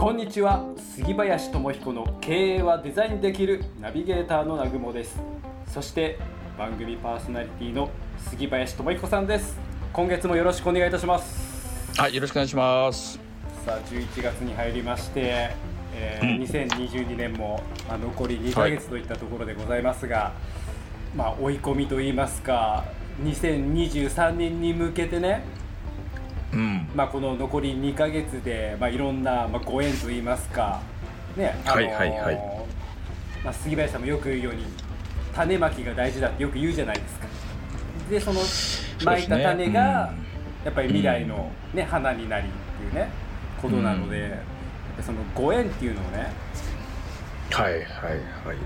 こんにちは。杉林智彦の経営はデザインできるナビゲーターの南雲です。そして番組パーソナリティの杉林智彦さんです。今月もよろしくお願いいたします。はい、よろしくお願いします。さあ11月に入りまして、えーうん。2022年も、まあ、残り2ヶ月といったところでございますが、まあ追い込みといいますか2023年に向けてねうん。まあ、この残り2ヶ月で、まあ、いろんな、まあ、ご縁といいますか、ねあのーはいはいはいまあ、杉林さんもよく言うように種まきが大事だってよく言うじゃないですかでそのまいた種が、やっぱり未来の、ね花になりっていうねことなので、うんそのご縁っていうのをねはいはいはいはい。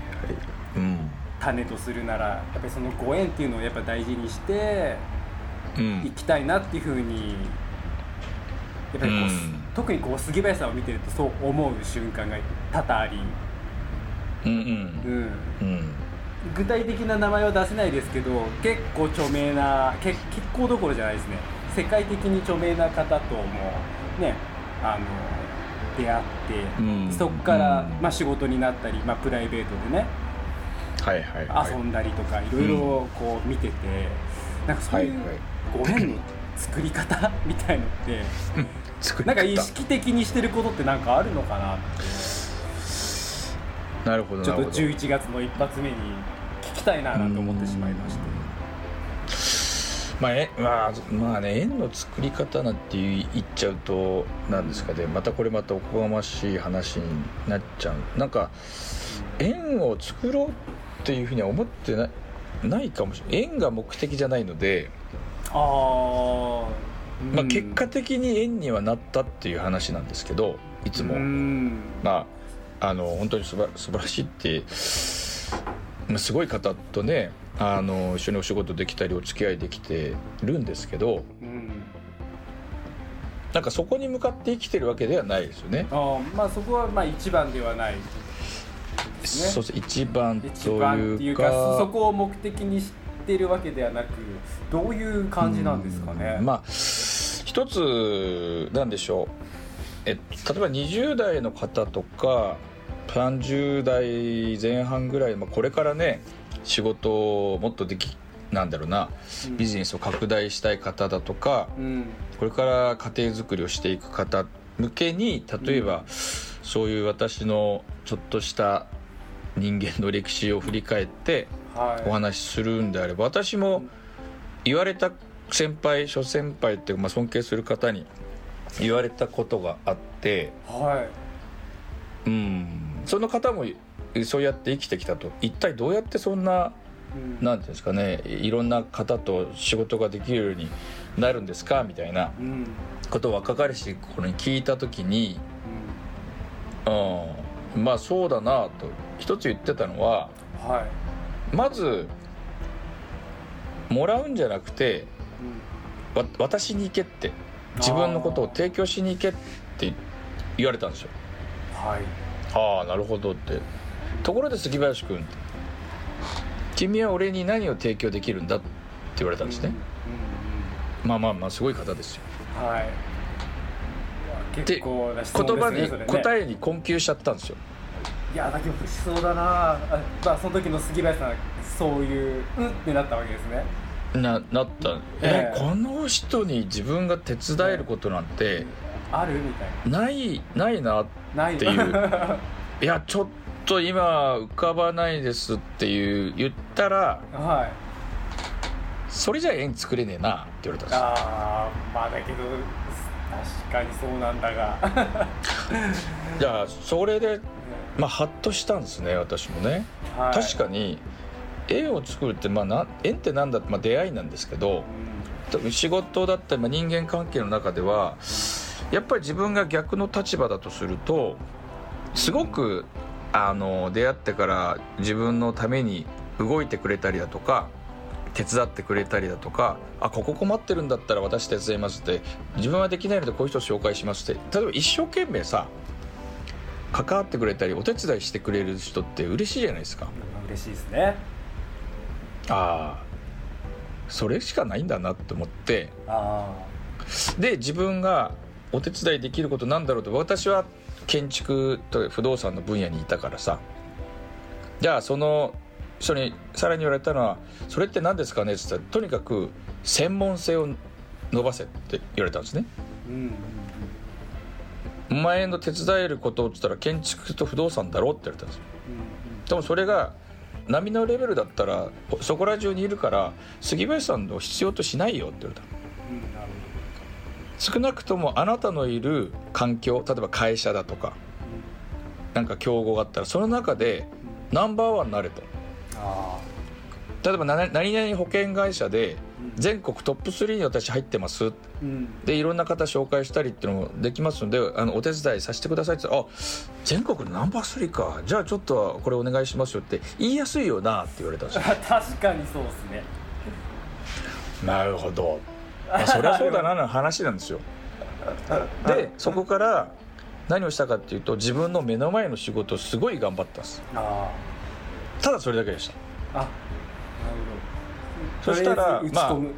うん。種とするならやっぱりそのご縁っていうのをやっぱ大事にしてうん。行きたいなっていうふうにやっぱりこう、うん特にこう杉林さんを見てるとそう思う瞬間が多々あり、うんうん。うん、うん。具体的な名前は出せないですけど結構著名なけ結構どころじゃないですね世界的に著名な方ともねあの出会って、うんそこから、うんまあ、仕事になったり、まあ、プライベートでねはいはいはい。遊んだりとかいろいろこう見てて、なんかそういうご縁の作り方 みたいのって作りなんか意方識的にしてることってなんかあるのかなって。なるほどちょっとなるほど。11月の一発目に聞きたいななんて思ってしまいまして。まあえまあまあね円の作り方なんて言っちゃうとなんですかね。またこれまたおこがましい話になっちゃう。なんか円を作ろうっていうふうには思ってないないかもしれない。円が目的じゃないので、ああ、まあ、結果的に円にはなったっていう話なんですけどいつも、うん。まああの本当にすば素晴らしいってまあすごい方とねあの一緒にお仕事できたりお付き合いできてるんですけどうん。なんかそこに向かって生きてるわけではないですよね。あーまあそこはまあ一番ではないですね。そうそう一番といいうかそこを目的にしてるわけではなくどういう感じなんですかね？うんまあ一つなんでしょう。え例えば20代の方とか30代前半ぐらい、まあ、これからね仕事をもっとできなんだろうなうん。ビジネスを拡大したい方だとかうん。これから家庭づくりをしていく方向けに例えば、そういう私のちょっとした人間の歴史を振り返ってはいお話しするんであれば私も言われた先輩諸先輩っていうか、まあ、尊敬する方に言われたことがあってはうん。その方もそうやって生きてきたと。一体どうやってそんないうん。なんていうんですかねいろんな方と仕事ができるようになるんですかみたいなうん。ことを若かりし頃に聞いた時に、うん、まあそうだなと。一つ言ってたのはうんはいまずもらうんじゃなくてうんわ私に行けって自分のことを提供しに行けって言われたんですよ。はい。ああなるほどって。ところで杉林君君は俺に何を提供できるんだって言われたんですね、うんまあまあまあすごい方ですよ。うんはい結構な質問言葉にですねそれね。答えに困窮しちゃったんですよいやだけどしそうだな。あまあその時の杉林さんはそういううんってなったわけですね。ななった。ええ。えこの人に自分が手伝えることなんてあるみたいな。いないなっなないっていう いやちょっと今浮かばないですっていう言ったらはい。それじゃ縁作れねえなって言われたんですよ。ああまあだけど確かにそうなんだが。じゃあそれでまあハッとしたんですね私もね、はい。確かに縁を作るってまあな縁ってなんだって、まあ、出会いなんですけど多分仕事だったり、まあ、人間関係の中ではやっぱり自分が逆の立場だとするとすごくあの出会ってから自分のために動いてくれたりだとか手伝ってくれたりだとかあここ困ってるんだったら私手伝いますって自分はできないのでこういう人紹介しますって例えば一生懸命さ関わってくれたりお手伝いしてくれる人って嬉しいじゃないですか。うん嬉しいですね。ああそれしかないんだなって思って。あで自分がお手伝いできることなんだろうと私は建築と不動産の分野にいたからさ。じゃあその人にさらに言われたのは「それって何ですかね?」って言ったらとにかく専門性を伸ばせって言われたんですね。うんお前の手伝えることって言ったら建築と不動産だろって言われたんですよ。でもそれが波のレベルだったらそこら中にいるから杉林さんの必要としないよって言われた少なくともあなたのいる環境例えば会社だとかなんか競合があったらその中でナンバーワンになれと。あ例えばな何々保険会社でうん。全国トップ3に私入ってます。あうん。でいろんな方紹介したりっていうのもできますのであのお手伝いさせてくださいって言ったら「あ全国のナンバー3か。じゃあちょっとこれお願いしますよ」って言いやすいよなって言われたんですよ。確かにそうですね。なるほど、まあ、そりゃそうだなの 話なんですよ。でそこから何をしたかっていうと自分の目の前の仕事をすごい頑張ったんです。あただそれだけでした。あそしたらとりあえず打ち込む、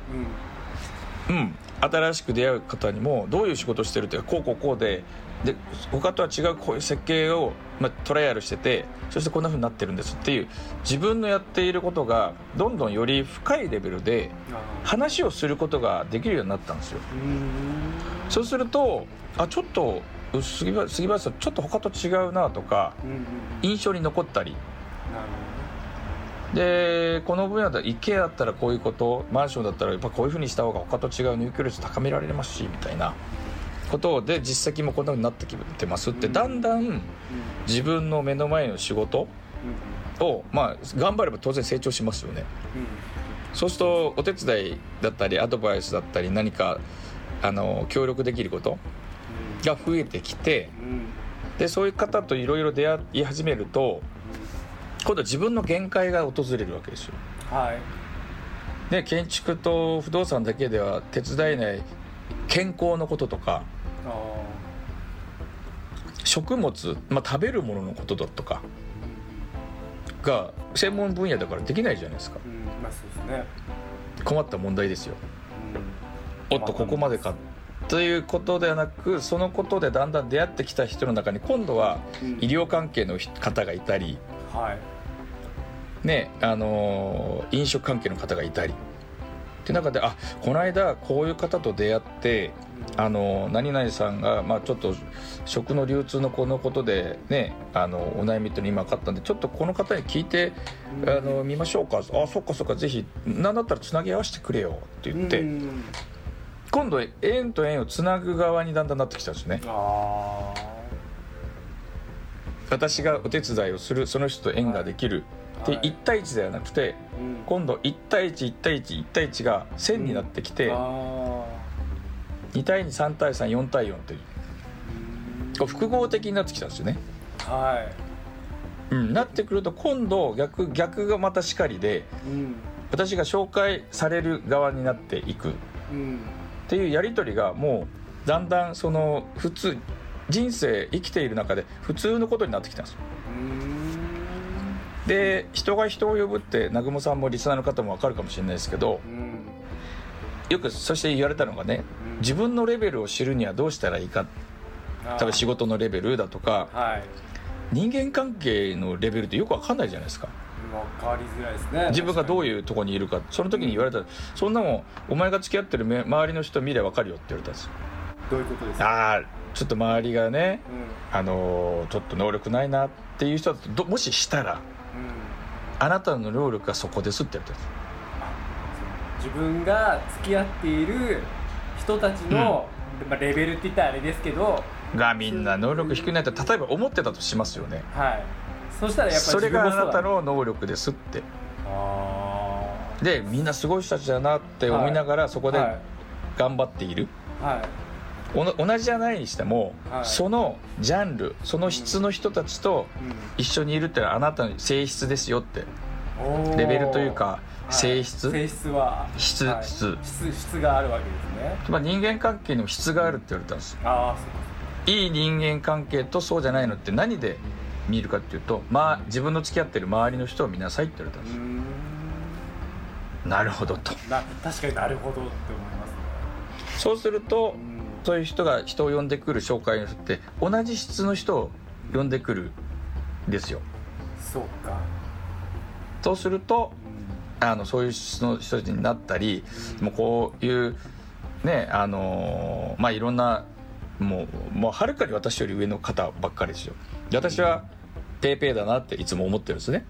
うん。新しく出会う方にもどういう仕事をしてるっていうかこうこうこうでで他とは違うこういう設計を、まあ、トライアルしててそしてこんな風になってるんですっていう自分のやっていることがどんどんより深いレベルで話をすることができるようになったんですよ。そうするとあちょっと杉林さんちょっと他と違うなとかうんうんうん。印象に残ったりでこの分野だ一軒家だったらこういうことマンションだったらやっぱこういうふうにした方が他と違う入居率高められますしみたいなことで実績もこんなふうになってきてます。ってうんだんだん自分の目の前の仕事うん。をまあ頑張れば当然成長しますよね。うん。そうするとお手伝いだったりアドバイスだったり何かあの協力できることが増えてきてでそういう方といろいろ出会い始めると今度は自分の限界が訪れるわけですよ。はい。で建築と不動産だけでは手伝えない健康のこととかああ食物、まあ、食べるもののことだとかが専門分野だからできないじゃないですか。うんうんまあそうですね。困った問題ですよ。うん。おっとここまでか。ということではなくそのことでだんだん出会ってきた人の中に今度はうん。医療関係の方がいたり、はいねあのー飲食関係の方がいたり。って中であこの間こういう方と出会ってあの何々さんが、まあ、ちょっと食の流通のこのことでねあのお悩みっていうの今分かったんでちょっとこの方に聞いてうんあの見ましょうか。あそっかそっかぜひ何だったらつなぎ合わせてくれよって言って、うん。今度縁と縁をつなぐ側にだんだんなってきたんですよね。あ私がお手伝いをするその人と縁ができる。ではい1対1ではなくて今度1対11対11対1が1000になってきて、あ2対23対34対4っていう。ーこう複合的になってきたんですよね、はい。うん、なってくると今度逆逆がまたしかりでうん。私が紹介される側になっていく。っうん。ていうやり取りがもうだんだんその普通人生生きている中で普通のことになってきたんですよ。うんで人が人を呼ぶって南雲さんもリスナーの方も分かるかもしれないですけどうん。よくそして言われたのがねうん。自分のレベルを知るにはどうしたらいいか。例えば仕事のレベルだとかはい。人間関係のレベルってよく分かんないじゃないですか。分かりづらいですね。自分がどうういうとこにいるか。その時に言われた。らそんなもんお前が付き合ってるめ周りの人見れば分かるよって言われたんですよ。どういうことですか？ああちょっと周りがねうん。あのーちょっと能力ないなっていう人だとどもししたらうん。あなたの能力がそこですって言われたんです自分が付き合っている人たちの、まあ、レベルって言ったらあれですけどがみんな能力低くないと例えば思ってたとしますよね。はい。そしたらやっぱりそれがあなたの能力ですって。あでみんなすごい人たちだなって思いながらそこではい。頑張っている、はい。おの同じじゃないにしても、はい。そのジャンルその質の人たちと一緒にいるってのはあなたの性質ですよって。レベルというかはい。性質。性質は。質はい。質。質質があるわけですね。まあ、人間関係にも質があるって言われたんですああそうか。いい人間関係とそうじゃないのって何で見るかっていうと、まあ、自分の付き合ってる周りの人を見なさいって言われたんです。なるほどと。な確かになるほどって思いますね。そうするとうんそういう人が人を呼んでくる紹介の人って同じ質の人を呼んでくるんですよ。そうか。そうするとあのそういう質の人になったりもうこういうねあのまあいろんなもうもうはるかに私より上の方ばっかりですよ。で私はペーペーだなっていつも思ってるんですね。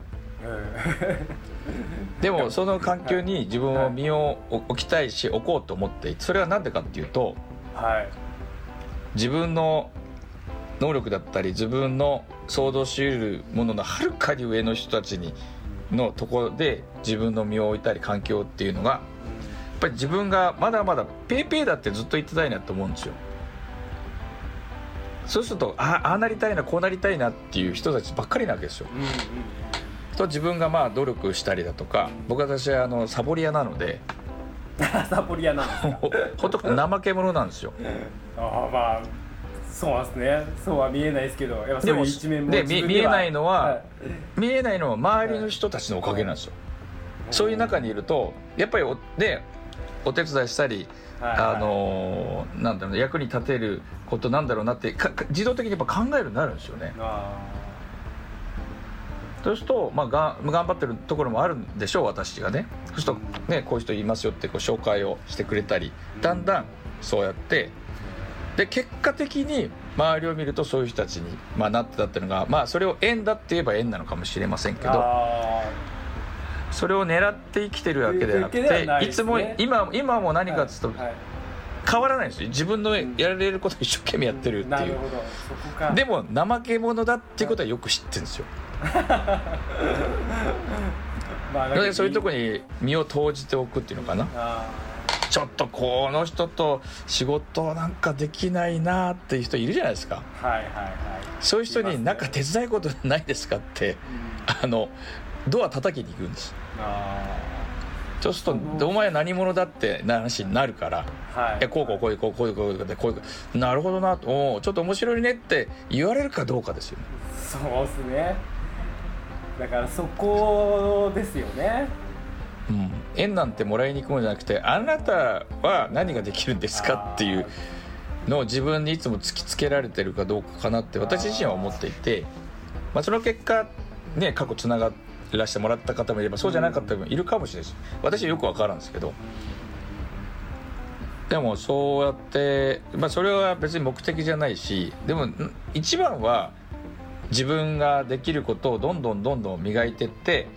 でもその環境に自分を身を置きたいし置こうと思ってそれは何でかっていうとはい。自分の能力だったり自分の想像し得るもののはるかに上の人たちにのところで自分の身を置いたり環境っていうのがやっぱり自分がまだまだペーペーだってずっと言ってたいなと思うんですよ。そうするとあああなりたいなこうなりたいなっていう人たちばっかりなわけですよ。うんうんと自分がまあ努力したりだとか僕は私はあのサボり屋なのでサポリアなんですかほほんと怠け者なんですよ。ああまあそうですね。そうは見えないですけどやっぱそういう一面もで見見えないのは、はい。見えないのは周りの人たちのおかげなんですよ、そういう中にいるとやっぱりおでお手伝いしたり、はいあのーなんだろう役に立てることなんだろうなって自動的にやっぱ考えるようになるんですよね。あそうすると、まあ、がん頑張ってるところもあるんでしょう私がね。そうすると、ね、こういう人いますよってこう紹介をしてくれたりだんだんそうやってで結果的に周りを見るとそういう人たちに、まあ、なってたっていうのが、まあ、それを縁だって言えば縁なのかもしれませんけーどあそれを狙って生きてるわけではなくてね。いつも今今もー何かっつうとはい変わらないんですよ。自分のやられることを一生懸命やってるっていう。なるほど。そこか。でも怠け者だっていうことはよく知ってるんですよ まあそういうとこに身を投じておくっていうのかな。あちょっとこの人と仕事なんかできないなっていう人いるじゃないですか。ーはいはいはい。そういう人になんか手伝いことないですかってうん。あのドア叩きに行くんです。あそうすると「お前何者だ?」って話になるから。ーはい。こうこうこういうこうこういうこういうこうでこういうこうなるほどなとおーちょっと面白いねって言われるかどうかですよねそうっすねだからそこですよね。うん。縁なんてもらいに行くもんじゃなくてあなたは何ができるんですかっていうのを自分にいつも突きつけられてるかどうかかなって私自身は思っていて、まあ、その結果ね過去つながらせてもらった方もいればそうじゃなかった方もいるかもしれないです私はよく分からんですけど。でもそうやって、まあ、それは別に目的じゃないしでも一番は自分ができることをどんどんどんどん磨いてって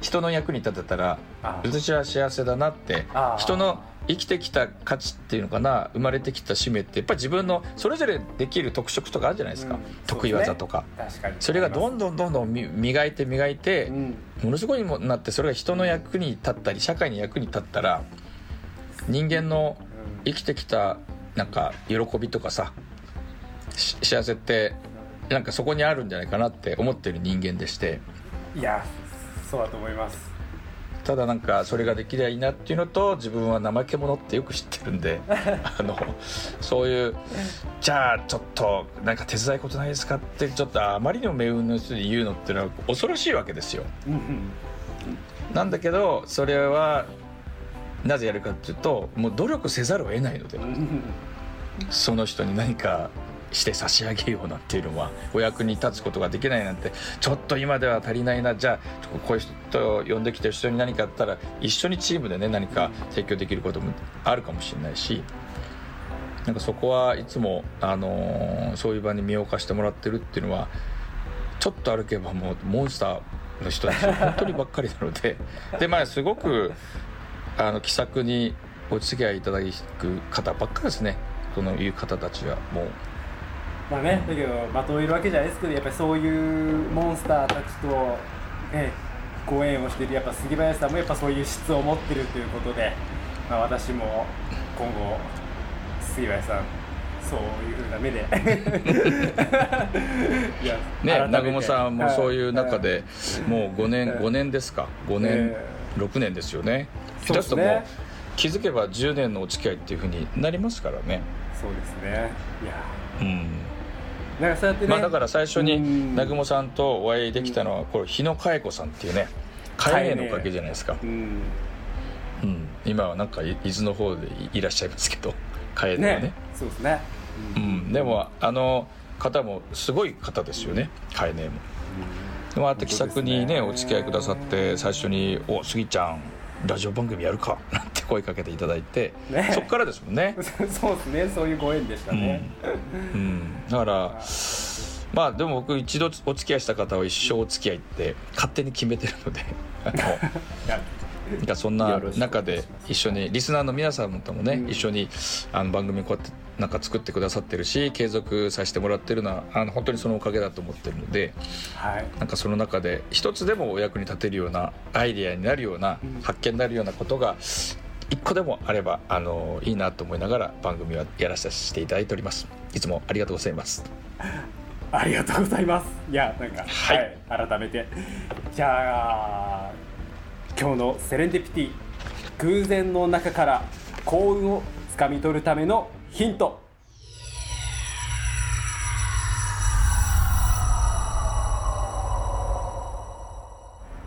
人の役に立てたらあ私は幸せだなってあ人の生きてきた価値っていうのかな生まれてきた使命ってやっぱり自分のそれぞれできる特色とかあるじゃないですか、うん。得意技とか。確かに。それがどんどんどんどんみ磨いて磨いて、うん。ものすごいもなってそれが人の役に立ったり社会に役に立ったら人間の生きてきたなんか喜びとかさし幸せってなんかそこにあるんじゃないかなって思ってる人間でして。いやそうだと思います。ただなんかそれができりゃいいなっていうのと自分は怠け者ってよく知ってるんで あのそういうじゃあちょっとなんか手伝いことないですかってちょっとあまりにも命運の人に言うのっていうのは恐ろしいわけですよ。うんなんだけどそれはなぜやるかっていうともう努力せざるを得ないのでうんうん。その人に何かして差し上げようなんていうのはお役に立つことができないなんてちょっと今では足りないな。じゃあこういう人を呼んできて人に何かあったら一緒にチームでね何か提供できることもあるかもしれないしなんかそこはいつも、あのーそういう場に身を貸してもらってるっていうのはちょっと歩けばもうモンスターの人たち本当にばっかりなので でまあすごくあの気さくにお付き合いいただく方ばっかりですね。そのいう方たちはもう。まあねだけどまとえるわけじゃないですけどやっぱりそういうモンスターたちとねご縁をしているやっぱ杉林さんもやっぱそういう質を持ってるということで、まあ、私も今後杉林さんそういうふうな目で。いやね南雲さんもそういう中はでもう5年はい。5年ですか？5年え6年ですよね。下手するともう気づけば10年のお付き合いっていうふうになりますからね。そうですね。いやうんなんかそうやってね、まあだから最初にうん。南雲さんとお会いできたのはこれ日野佳恵子さんっていうね佳恵のおかげじゃないですか、うん。うん、今はなんか伊豆の方でいらっしゃいますけど佳恵のね。ね。そうですね。うん、でもあの方もすごい方ですよね。カエネも。でもあって気さくにねお付き合いくださって最初に「おスギちゃんラジオ番組やるか」なんて声かけていただいて、ね。そっからですもんね、そうですね。そういうご縁でしたね、うん、だからまあでも僕一度お付き合いした方は一生お付き合いって勝手に決めてるので なんかそんな中で一緒にリスナーの皆さんともね、うん。一緒にあの番組こうやってなんか作ってくださってるし継続させてもらってるのはあの本当にそのおかげだと思ってるのではい。なんかその中で一つでもお役に立てるようなアイデアになるような、うん。発見になるようなことが一個でもあればあのいいなと思いながら番組はやらさせていただいております。いつもありがとうございます。ありがとうございます。いやなんかはい。はい、改めて。じゃあ今日のセレンディピティ偶然の中から幸運をつかみ取るためのヒント。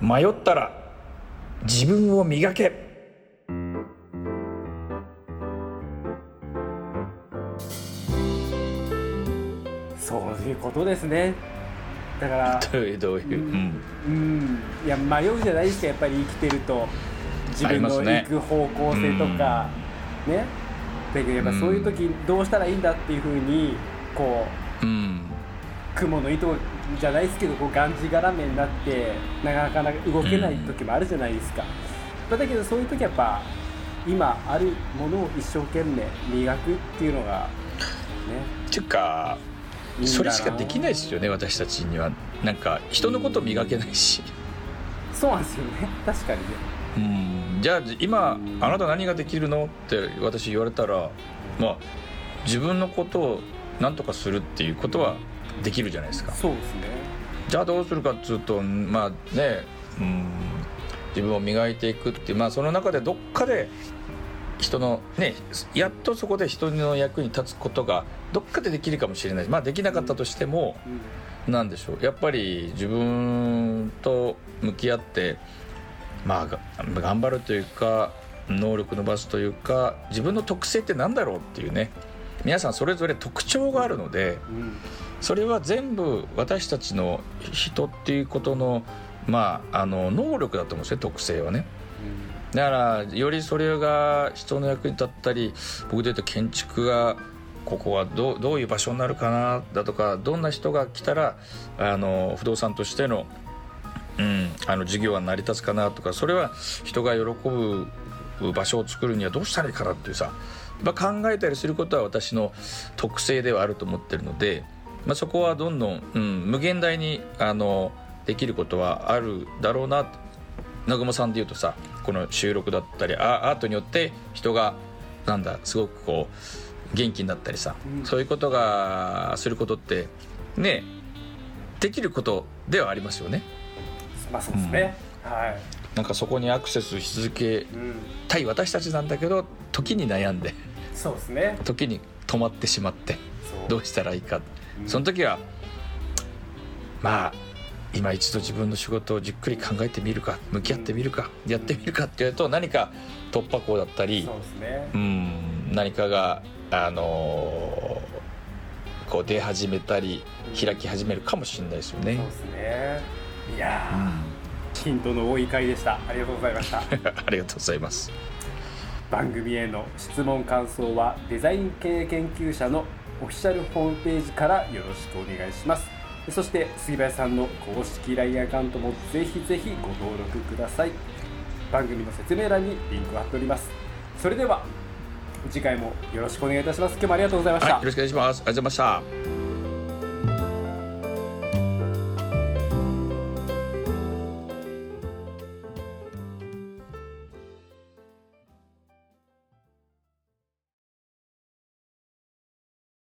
迷ったら自分を磨け。そういうことですね。だからどういうどういう、うん。うん。いや迷うじゃないですかやっぱり生きてると。自分の行く方向性とか。ねだけどやっぱそういう時どうしたらいいんだっていうふうにこううん。雲の糸じゃないですけどこうがんじがらめになってなかなか動けない時もあるじゃないですか、だけどそういう時やっぱ今あるものを一生懸命磨くっていうのがね。っていうかそれしかできないですよね私たちには。なんか人のこと磨けないし。そうなんですよね。確かにねうん。じゃあ今うんあなた何ができるのって私言われたらまあ自分のことを何とかするっていうことはできるじゃないですか。そうですね。じゃあどうするかっつうとまあねうん自分を磨いていくっていうまあその中でどっかで人のねやっとそこで人の役に立つことがどっかでできるかもしれない。まあできなかったとしてもうん。なんでしょう。やっぱり自分と向き合ってまあが頑張るというか能力伸ばすというか自分の特性って何だろうっていうね。皆さんそれぞれ特徴があるのでうん。それは全部私たちの人っていうことのまああの能力だと思うんですよ特性はね。だからよりそれが人の役に立ったり僕で言うと建築がここはどうどういう場所になるかなだとかどんな人が来たらあの不動産としての,、うん、あの事業は成り立つかなとかそれは人が喜ぶ場所を作るにはどうしたらいいかなっていうさ、まあ、考えたりすることは私の特性ではあると思ってるので、まあ、そこはどんどん、うん、無限大にあのできることはあるだろうな。南雲さんでいうとさこの収録だったりアアートによって人がなんだすごくこう元気になったりさ、うん。そういうことがすることってねできることではありますよねまあそうですね、はい、なんかそこにアクセスし続けうん、たい私たちなんだけど時に悩んでそうですね。時に止まってしまってどうしたらいいか。うん。その時はまあ今一度自分の仕事をじっくり考えてみるか向き合ってみるかやってみるかっていうと何か突破口だったりそうですね。うん何かがあのーこう出始めたり開き始めるかもしれないですよね。そう。ですねいやヒントの多い回でした。ありがとうございました。ありがとうございます。番組への質問感想はデザイン系研究者のオフィシャルホームページからよろしくお願いします。そして杉林さんの公式 LINE アカウントもぜひぜひご登録ください。番組の説明欄にリンクを貼っております。それでは次回もよろしくお願いいたします。今日もありがとうございました、はい、よろしくお願いします。ありがとうございました。